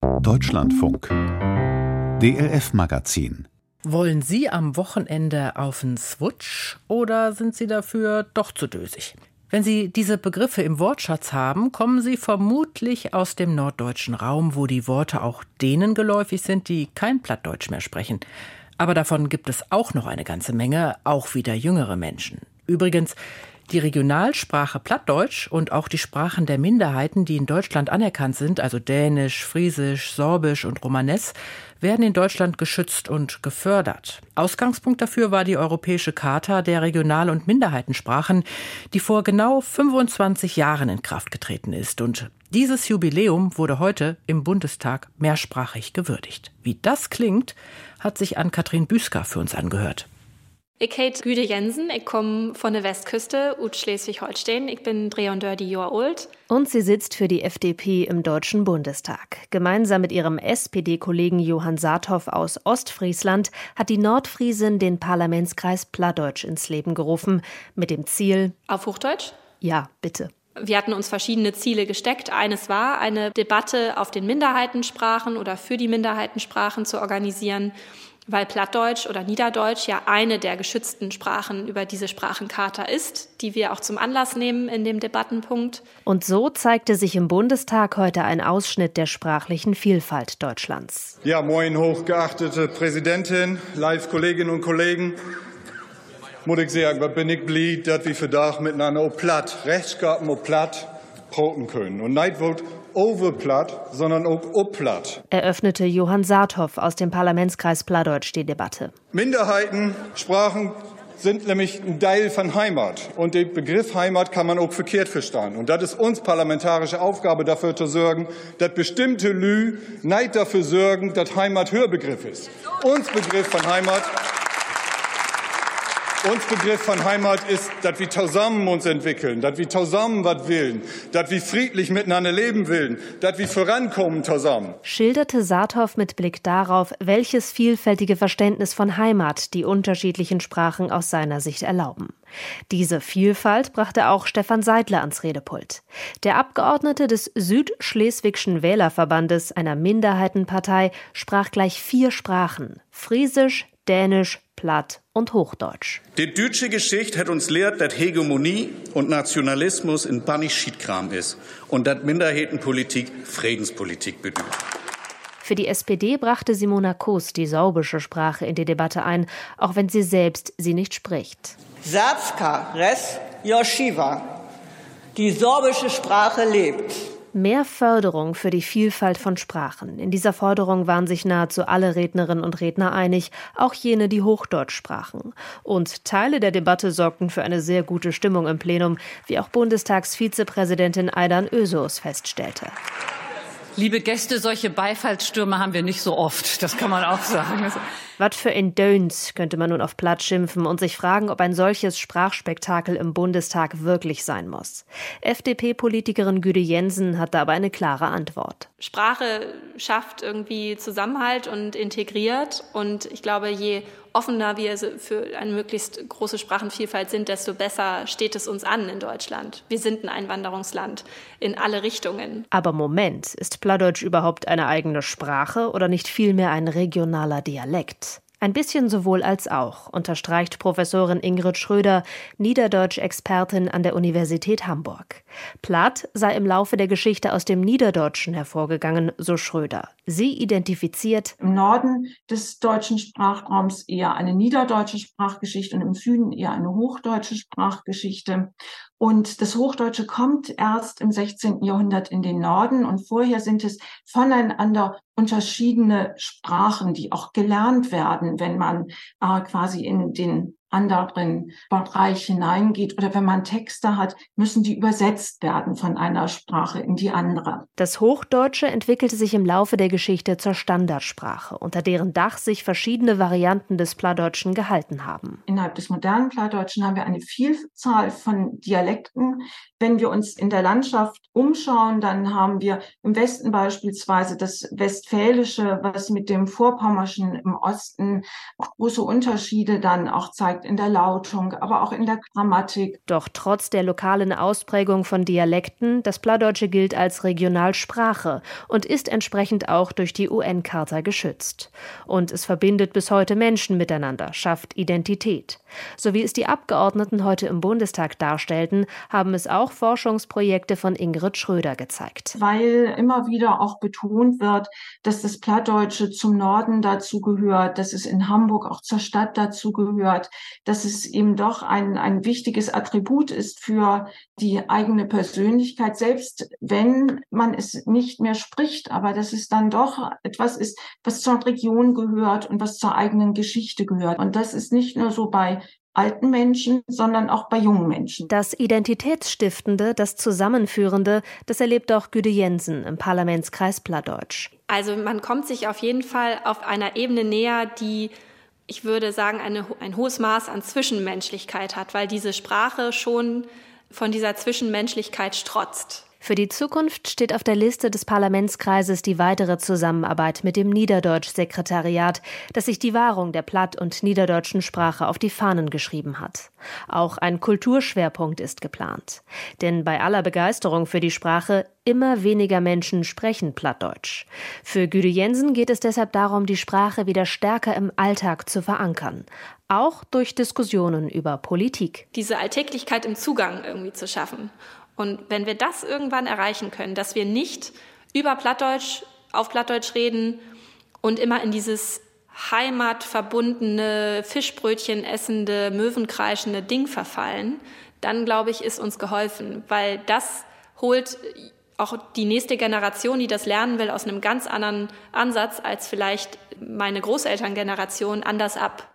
Deutschlandfunk DLF Magazin wollen Sie am Wochenende auf den Swutsch oder sind Sie dafür doch zu dösig? Wenn Sie diese Begriffe im Wortschatz haben, kommen Sie vermutlich aus dem norddeutschen Raum, wo die Worte auch denen geläufig sind, die kein Plattdeutsch mehr sprechen. Aber davon gibt es auch noch eine ganze Menge, auch wieder jüngere Menschen. Übrigens, die Regionalsprache Plattdeutsch und auch die Sprachen der Minderheiten, die in Deutschland anerkannt sind, also Dänisch, Friesisch, Sorbisch und Romanes, werden in Deutschland geschützt und gefördert. Ausgangspunkt dafür war die Europäische Charta der Regional- und Minderheitensprachen, die vor genau 25 Jahren in Kraft getreten ist. Und dieses Jubiläum wurde heute im Bundestag mehrsprachig gewürdigt. Wie das klingt, hat sich an Katrin Büsker für uns angehört. Ich heiße Güde Jensen, ich komme von der Westküste ut Schleswig-Holstein. Ich bin 33 Jahre alt. Und sie sitzt für die FDP im Deutschen Bundestag. Gemeinsam mit ihrem SPD-Kollegen Johann Saathoff aus Ostfriesland hat die Nordfriesin den Parlamentskreis Plattdeutsch ins Leben gerufen, mit dem Ziel. Auf Hochdeutsch? Ja, bitte. Wir hatten uns verschiedene Ziele gesteckt. Eines war, eine Debatte auf den Minderheitensprachen oder für die Minderheitensprachen zu organisieren weil Plattdeutsch oder Niederdeutsch ja eine der geschützten Sprachen über diese Sprachencharta ist, die wir auch zum Anlass nehmen in dem Debattenpunkt. Und so zeigte sich im Bundestag heute ein Ausschnitt der sprachlichen Vielfalt Deutschlands. Ja, moin, hochgeachtete Präsidentin, Live-Kolleginnen und Kollegen. Muss ich sagen, was bin ich blieb, dass wir für Dach miteinander auch platt, Rechtsgaben auch platt, proten können. Und neid wird overplatt, sondern auch upplatt. Eröffnete Johann Saathoff aus dem Parlamentskreis Plattdeutsch die Debatte. Minderheiten, Sprachen sind nämlich ein Teil von Heimat. Und den Begriff Heimat kann man auch verkehrt verstehen. Und das ist uns parlamentarische Aufgabe, dafür zu sorgen, dass bestimmte Lü nicht dafür sorgen, dass Heimat Hörbegriff ist. Uns Begriff von Heimat uns Begriff von Heimat ist, dass wir zusammen uns entwickeln, dass wir zusammen was willen, dass wir friedlich miteinander leben willen, dass wir vorankommen zusammen. Schilderte Saathoff mit Blick darauf, welches vielfältige Verständnis von Heimat die unterschiedlichen Sprachen aus seiner Sicht erlauben. Diese Vielfalt brachte auch Stefan Seidler ans Redepult. Der Abgeordnete des Südschleswigschen Wählerverbandes, einer Minderheitenpartei, sprach gleich vier Sprachen: Friesisch, Dänisch, Platt und Hochdeutsch. Die deutsche Geschichte hat uns lehrt, dass Hegemonie und Nationalismus in Bannig ist und dass Minderheitenpolitik Friedenspolitik bedeutet. Für die SPD brachte Simona Kos die saubische Sprache in die Debatte ein, auch wenn sie selbst sie nicht spricht. Satska res Yoshiva. Die sorbische Sprache lebt. Mehr Förderung für die Vielfalt von Sprachen. In dieser Forderung waren sich nahezu alle Rednerinnen und Redner einig, auch jene, die Hochdeutsch sprachen. Und Teile der Debatte sorgten für eine sehr gute Stimmung im Plenum, wie auch Bundestagsvizepräsidentin Aidan Ösos feststellte. Liebe Gäste, solche Beifallsstürme haben wir nicht so oft, das kann man auch sagen. Was für ein Döns, könnte man nun auf Platt schimpfen und sich fragen, ob ein solches Sprachspektakel im Bundestag wirklich sein muss. FDP-Politikerin Güde Jensen hat da aber eine klare Antwort. Sprache schafft irgendwie Zusammenhalt und integriert. Und ich glaube, je offener wir für eine möglichst große Sprachenvielfalt sind, desto besser steht es uns an in Deutschland. Wir sind ein Einwanderungsland in alle Richtungen. Aber Moment, ist Plattdeutsch überhaupt eine eigene Sprache oder nicht vielmehr ein regionaler Dialekt? Ein bisschen sowohl als auch, unterstreicht Professorin Ingrid Schröder, Niederdeutsch-Expertin an der Universität Hamburg. Platt sei im Laufe der Geschichte aus dem Niederdeutschen hervorgegangen, so Schröder. Sie identifiziert im Norden des deutschen Sprachraums eher eine niederdeutsche Sprachgeschichte und im Süden eher eine hochdeutsche Sprachgeschichte. Und das Hochdeutsche kommt erst im 16. Jahrhundert in den Norden und vorher sind es voneinander unterschiedene Sprachen, die auch gelernt werden, wenn man äh, quasi in den anderen Bereich hineingeht oder wenn man Texte hat, müssen die übersetzt werden von einer Sprache in die andere. Das Hochdeutsche entwickelte sich im Laufe der Geschichte zur Standardsprache, unter deren Dach sich verschiedene Varianten des Plattdeutschen gehalten haben. Innerhalb des modernen Plattdeutschen haben wir eine Vielzahl von Dialekten. Wenn wir uns in der Landschaft umschauen, dann haben wir im Westen beispielsweise das Westfälische, was mit dem Vorpommerschen im Osten große Unterschiede dann auch zeigt gesagt, in der Lautung, aber auch in der Grammatik. Doch trotz der lokalen Ausprägung von Dialekten, das Plattdeutsche gilt als Regionalsprache und ist entsprechend auch durch die UN-Charta geschützt. Und es verbindet bis heute Menschen miteinander, schafft Identität. So wie es die Abgeordneten heute im Bundestag darstellten, haben es auch Forschungsprojekte von Ingrid Schröder gezeigt. Weil immer wieder auch betont wird, dass das Plattdeutsche zum Norden dazu gehört, dass es in Hamburg auch zur Stadt dazu gehört, dass es eben doch ein, ein wichtiges Attribut ist für die eigene Persönlichkeit, selbst wenn man es nicht mehr spricht, aber dass es dann doch etwas ist, was zur Region gehört und was zur eigenen Geschichte gehört. Und das ist nicht nur so bei alten Menschen, sondern auch bei jungen Menschen. Das Identitätsstiftende, das Zusammenführende, das erlebt auch Güde Jensen im Parlamentskreis Plattdeutsch. Also man kommt sich auf jeden Fall auf einer Ebene näher, die ich würde sagen, eine, ein hohes Maß an Zwischenmenschlichkeit hat, weil diese Sprache schon von dieser Zwischenmenschlichkeit strotzt. Für die Zukunft steht auf der Liste des Parlamentskreises die weitere Zusammenarbeit mit dem Niederdeutsch-Sekretariat, das sich die Wahrung der platt- und niederdeutschen Sprache auf die Fahnen geschrieben hat. Auch ein Kulturschwerpunkt ist geplant. Denn bei aller Begeisterung für die Sprache immer weniger Menschen sprechen Plattdeutsch. Für Güde Jensen geht es deshalb darum, die Sprache wieder stärker im Alltag zu verankern. Auch durch Diskussionen über Politik. Diese Alltäglichkeit im Zugang irgendwie zu schaffen. Und wenn wir das irgendwann erreichen können, dass wir nicht über Plattdeutsch, auf Plattdeutsch reden und immer in dieses heimatverbundene, Fischbrötchen essende, Möwenkreischende Ding verfallen, dann glaube ich, ist uns geholfen, weil das holt auch die nächste Generation, die das lernen will, aus einem ganz anderen Ansatz als vielleicht meine Großelterngeneration anders ab.